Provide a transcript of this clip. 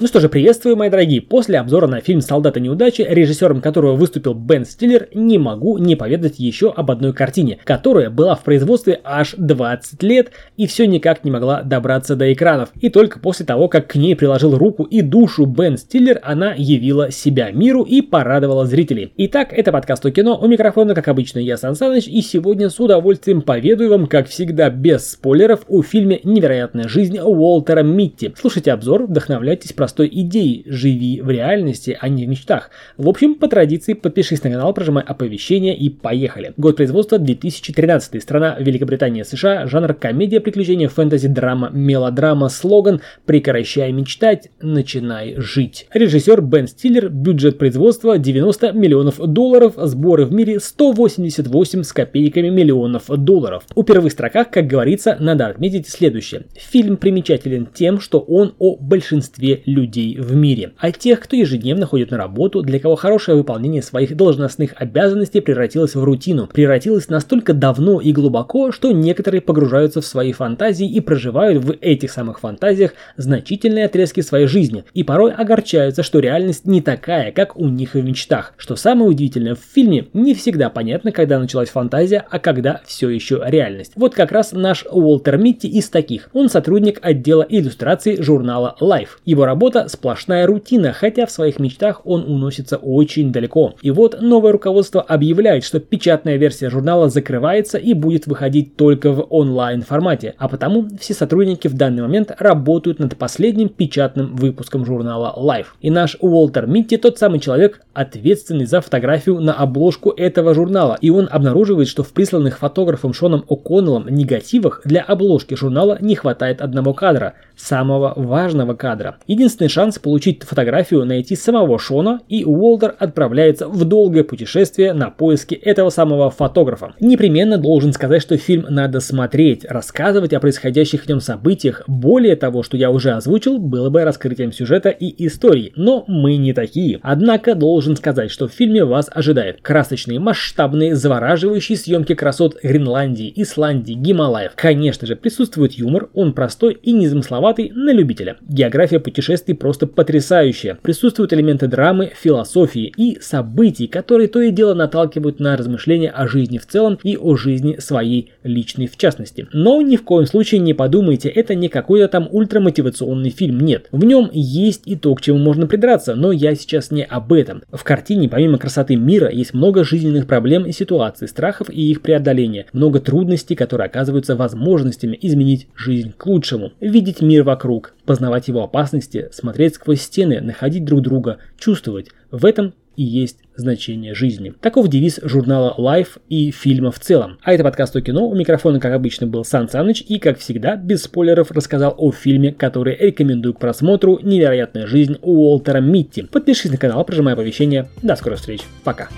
Ну что же, приветствую, мои дорогие. После обзора на фильм «Солдаты неудачи», режиссером которого выступил Бен Стиллер, не могу не поведать еще об одной картине, которая была в производстве аж 20 лет и все никак не могла добраться до экранов. И только после того, как к ней приложил руку и душу Бен Стиллер, она явила себя миру и порадовала зрителей. Итак, это подкаст о кино. У микрофона, как обычно, я Сан Саныч, и сегодня с удовольствием поведаю вам, как всегда, без спойлеров, о фильме «Невероятная жизнь» Уолтера Митти. Слушайте обзор, вдохновляйтесь простой идеей «Живи в реальности, а не в мечтах». В общем, по традиции, подпишись на канал, прожимай оповещения и поехали. Год производства 2013. Страна Великобритания, США. Жанр комедия, приключения, фэнтези, драма, мелодрама. Слоган «Прекращай мечтать, начинай жить». Режиссер Бен Стиллер. Бюджет производства 90 миллионов долларов. Сборы в мире 188 с копейками миллионов долларов. У первых строках, как говорится, надо отметить следующее. Фильм примечателен тем, что он о большинстве людей в мире. О тех, кто ежедневно ходит на работу, для кого хорошее выполнение своих должностных обязанностей превратилось в рутину. Превратилось настолько давно и глубоко, что некоторые погружаются в свои фантазии и проживают в этих самых фантазиях значительные отрезки своей жизни. И порой огорчаются, что реальность не такая, как у них в мечтах. Что самое удивительное, в фильме не всегда понятно, когда началась фантазия, а когда все еще реальность. Вот как раз наш Уолтер Митти из таких. Он сотрудник отдела иллюстрации журнала Life. Его работа сплошная рутина, хотя в своих мечтах он уносится очень далеко. И вот новое руководство объявляет, что печатная версия журнала закрывается и будет выходить только в онлайн формате, а потому все сотрудники в данный момент работают над последним печатным выпуском журнала Life. И наш Уолтер Митти тот самый человек, ответственный за фотографию на обложку этого журнала, и он обнаруживает, что в присланных фотографом Шоном О'Коннеллом негативах для обложки журнала не хватает одного кадра, самого важного кадра. Единственный шанс получить фотографию найти самого Шона, и Уолтер отправляется в долгое путешествие на поиски этого самого фотографа. Непременно должен сказать, что фильм надо смотреть, рассказывать о происходящих в нем событиях. Более того, что я уже озвучил, было бы раскрытием сюжета и истории, но мы не такие. Однако должен сказать, что в фильме вас ожидает красочные, масштабные, завораживающие съемки красот Гренландии, Исландии, Гималаев. Конечно же, присутствует юмор, он простой и незамысловатый на любителя. География путешествий просто потрясающая. Присутствуют элементы драмы, философии и событий, которые то и дело наталкивают на размышления о жизни в целом и о жизни своей личной в частности. Но ни в коем случае не подумайте, это не какой-то там ультрамотивационный фильм, нет. В нем есть и то, к чему можно придраться, но я сейчас не об этом. В картине, помимо красоты мира, есть много жизненных проблем и ситуаций, страхов и их преодоления, много трудностей, которые оказываются возможностями изменить жизнь к лучшему, видеть мир вокруг, познавать его опасности, смотреть сквозь стены, находить друг друга, чувствовать. В этом и есть значение жизни. Таков девиз журнала Life и фильма в целом. А это подкаст о кино. У микрофона, как обычно, был Сан Саныч и, как всегда, без спойлеров рассказал о фильме, который рекомендую к просмотру «Невероятная жизнь» Уолтера Митти. Подпишись на канал, прожимай оповещения. До скорых встреч. Пока.